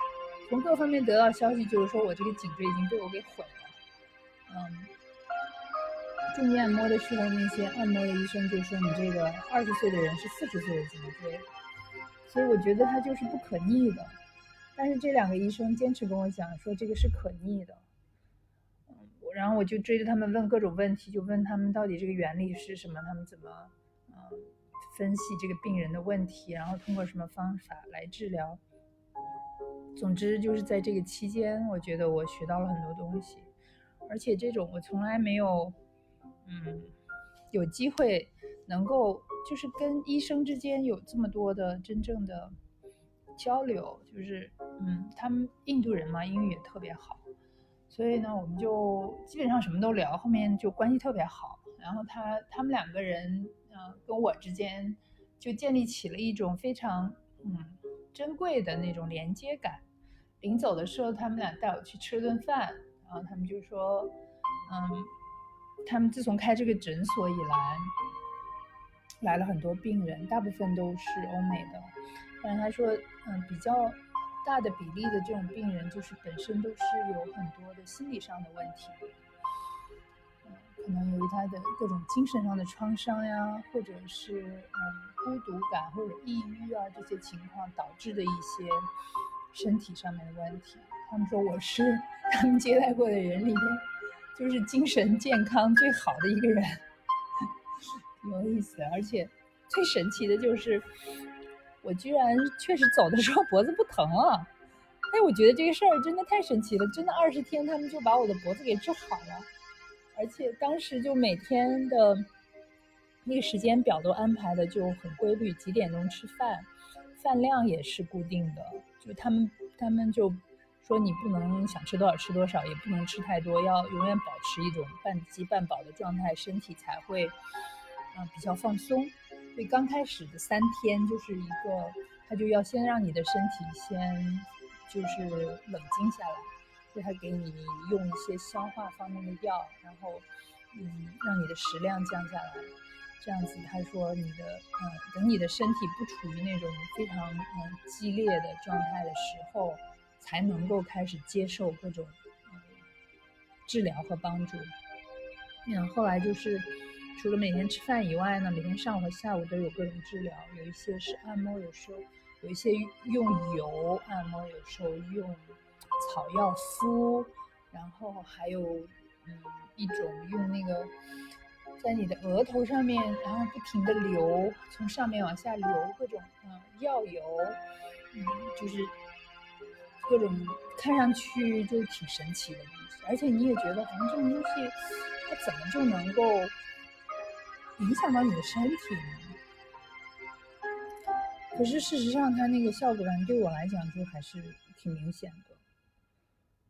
从各方面得到消息就是说我这个颈椎已经被我给毁了。嗯。重力按摩的时候，那些按摩的医生就说你这个二十岁的人是四十岁的颈椎，所以我觉得它就是不可逆的。但是这两个医生坚持跟我讲说这个是可逆的，嗯，然后我就追着他们问各种问题，就问他们到底这个原理是什么，他们怎么嗯分析这个病人的问题，然后通过什么方法来治疗。总之就是在这个期间，我觉得我学到了很多东西，而且这种我从来没有。嗯，有机会能够就是跟医生之间有这么多的真正的交流，就是嗯，他们印度人嘛，英语也特别好，所以呢，我们就基本上什么都聊，后面就关系特别好。然后他他们两个人，嗯，跟我之间就建立起了一种非常嗯珍贵的那种连接感。临走的时候，他们俩带我去吃了顿饭，然后他们就说，嗯。他们自从开这个诊所以来，来了很多病人，大部分都是欧美的。但是他说，嗯，比较大的比例的这种病人，就是本身都是有很多的心理上的问题，嗯，可能由于他的各种精神上的创伤呀，或者是嗯孤独感或者抑郁啊这些情况导致的一些身体上面的问题。他们说我是 他们接待过的人里面。就是精神健康最好的一个人，有意思。而且最神奇的就是，我居然确实走的时候脖子不疼了。哎，我觉得这个事儿真的太神奇了，真的二十天他们就把我的脖子给治好了。而且当时就每天的那个时间表都安排的就很规律，几点钟吃饭，饭量也是固定的。就他们他们就。说你不能想吃多少吃多少，也不能吃太多，要永远保持一种半饥半饱的状态，身体才会啊比较放松。所以刚开始的三天就是一个，他就要先让你的身体先就是冷静下来，所以他给你用一些消化方面的药，然后嗯让你的食量降下来，这样子他说你的嗯等你的身体不处于那种非常嗯激烈的状态的时候。才能够开始接受各种治疗和帮助。嗯，后来就是除了每天吃饭以外呢，每天上午和下午都有各种治疗，有一些是按摩，有时候有一些用油按摩，有时候用草药敷，然后还有嗯一种用那个在你的额头上面，然后不停的流，从上面往下流各种嗯药油，嗯就是各种看上去就挺神奇的东西，而且你也觉得好像这种东西它怎么就能够。影响到你的身体呢？可是事实上，它那个效果感对我来讲就还是挺明显的。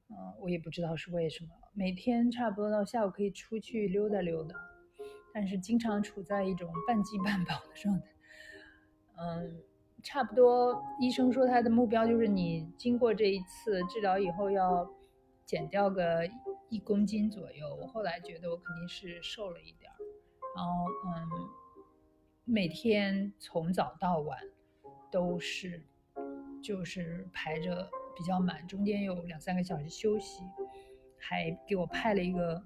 嗯，我也不知道是为什么。每天差不多到下午可以出去溜达溜达，但是经常处在一种半饥半饱的状态。嗯，差不多医生说他的目标就是你经过这一次治疗以后要减掉个一公斤左右。我后来觉得我肯定是瘦了一点。然后，嗯，每天从早到晚都是，就是排着比较满，中间有两三个小时休息，还给我派了一个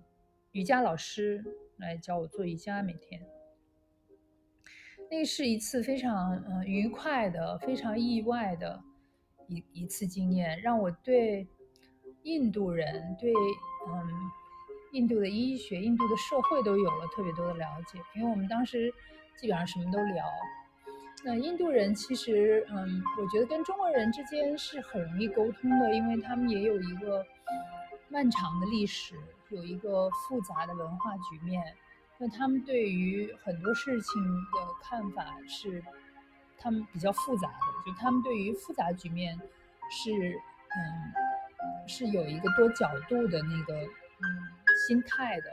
瑜伽老师来教我做瑜伽，每天。那是一次非常嗯愉快的、非常意外的一一次经验，让我对印度人对嗯。印度的医学、印度的社会都有了特别多的了解，因为我们当时基本上什么都聊。那印度人其实，嗯，我觉得跟中国人之间是很容易沟通的，因为他们也有一个漫长的历史，有一个复杂的文化局面。那他们对于很多事情的看法是，他们比较复杂的，就他们对于复杂局面是，嗯，是有一个多角度的那个，嗯。心态的，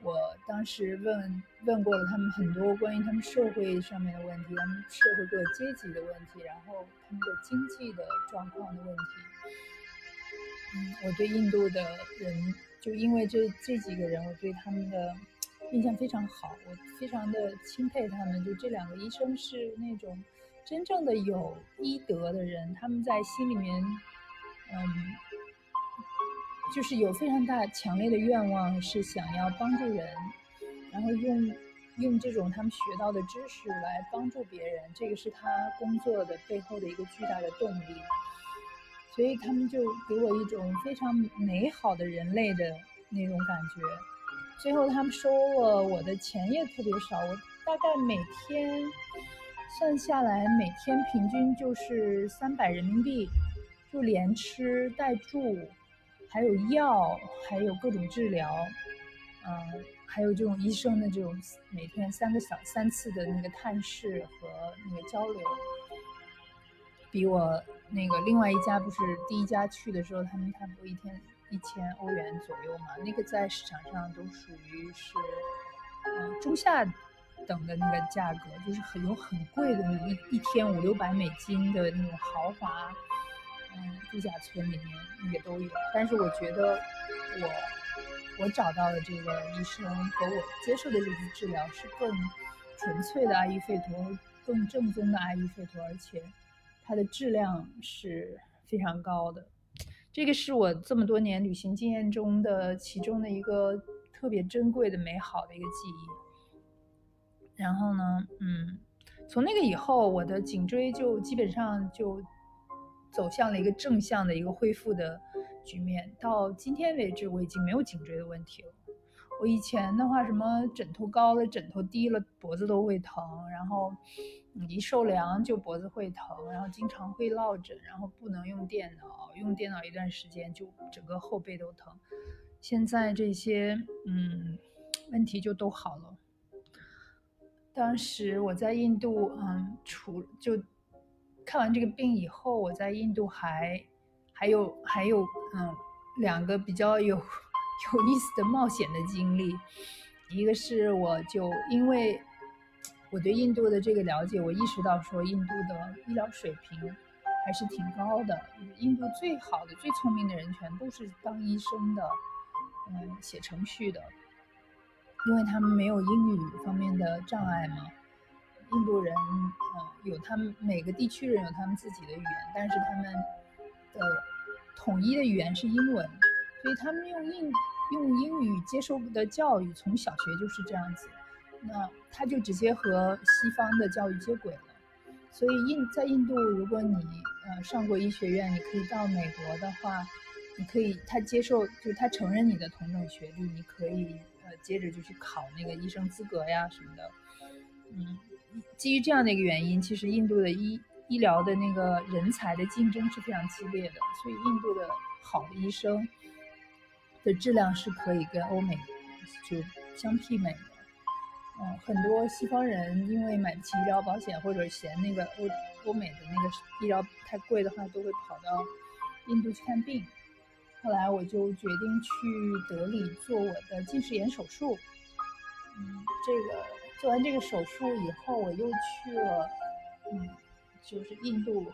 我当时问问过了他们很多关于他们社会上面的问题，他们社会各阶级的问题，然后他们的经济的状况的问题。嗯，我对印度的人，就因为这这几个人，我对他们的印象非常好，我非常的钦佩他们。就这两个医生是那种真正的有医德的人，他们在心里面，嗯。就是有非常大强烈的愿望，是想要帮助人，然后用用这种他们学到的知识来帮助别人，这个是他工作的背后的一个巨大的动力。所以他们就给我一种非常美好的人类的那种感觉。最后他们收了我的钱也特别少，我大概每天算下来每天平均就是三百人民币，就连吃带住。还有药，还有各种治疗，嗯，还有这种医生的这种每天三个小三次的那个探视和那个交流，比我那个另外一家不是第一家去的时候，他们差不多一天一千欧元左右嘛，那个在市场上都属于是嗯中下等的那个价格，就是很有很贵的那一一天五六百美金的那种豪华。嗯，度假村里面也都有，但是我觉得我我找到的这个医生和我接受的这次治疗是更纯粹的阿育吠陀，更正宗的阿育吠陀，而且它的质量是非常高的。这个是我这么多年旅行经验中的其中的一个特别珍贵的、美好的一个记忆。然后呢，嗯，从那个以后，我的颈椎就基本上就。走向了一个正向的一个恢复的局面。到今天为止，我已经没有颈椎的问题了。我以前的话，什么枕头高了、枕头低了，脖子都会疼；然后一受凉就脖子会疼，然后经常会落枕，然后不能用电脑，用电脑一段时间就整个后背都疼。现在这些嗯问题就都好了。当时我在印度，嗯，除就。看完这个病以后，我在印度还还有还有嗯两个比较有有意思的冒险的经历，一个是我就因为我对印度的这个了解，我意识到说印度的医疗水平还是挺高的，印度最好的最聪明的人全都是当医生的，嗯，写程序的，因为他们没有英语方面的障碍嘛。印度人，嗯，有他们每个地区人有他们自己的语言，但是他们的统一的语言是英文，所以他们用英用英语接受的教育从小学就是这样子，那他就直接和西方的教育接轨了。所以印在印度，如果你呃上过医学院，你可以到美国的话，你可以他接受就是他承认你的同等学历，你可以呃接着就去考那个医生资格呀什么的。嗯，基于这样的一个原因，其实印度的医医疗的那个人才的竞争是非常激烈的，所以印度的好的医生。的质量是可以跟欧美就相媲美的，嗯，很多西方人因为买不起医疗保险或者嫌那个欧欧美的那个医疗太贵的话，都会跑到印度去看病。后来我就决定去德里做我的近视眼手术。嗯，这个做完这个手术以后，我又去了，嗯，就是印度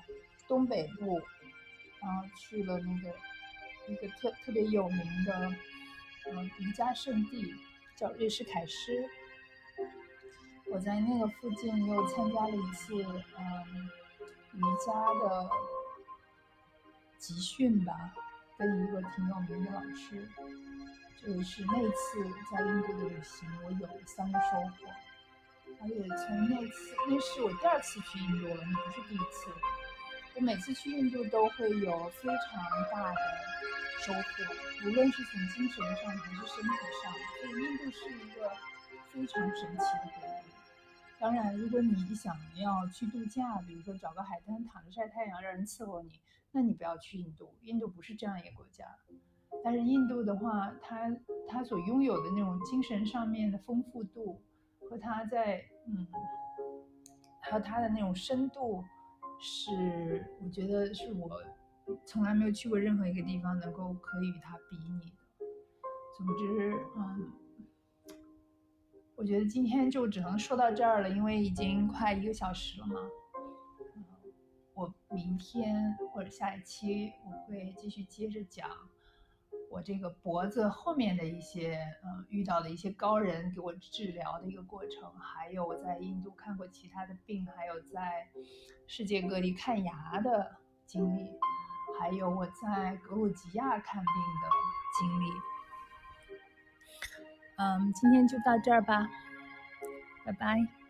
东北部，然后去了那个。一个特特别有名的，嗯，瑜伽圣地叫瑞士凯诗。我在那个附近又参加了一次，嗯，瑜伽的集训吧，跟一个挺有名的老师。这也是那次在印度的旅行，我有三个收获。而且从那次，那是我第二次去印度了，那不是第一次。我每次去印度都会有非常大的。收获，无论是从精神上还是身体上，所以印度是一个非常神奇的国度。当然，如果你想要去度假，比如说找个海滩躺着晒太阳，让人伺候你，那你不要去印度。印度不是这样一个国家。但是印度的话，它它所拥有的那种精神上面的丰富度，和它在嗯，还有它的那种深度，是我觉得是我。从来没有去过任何一个地方能够可以与它比拟的。总之，嗯，我觉得今天就只能说到这儿了，因为已经快一个小时了嘛。我明天或者下一期我会继续接着讲我这个脖子后面的一些，嗯，遇到的一些高人给我治疗的一个过程，还有我在印度看过其他的病，还有在世界各地看牙的经历。还有我在格鲁吉亚看病的经历，嗯，今天就到这儿吧，拜拜。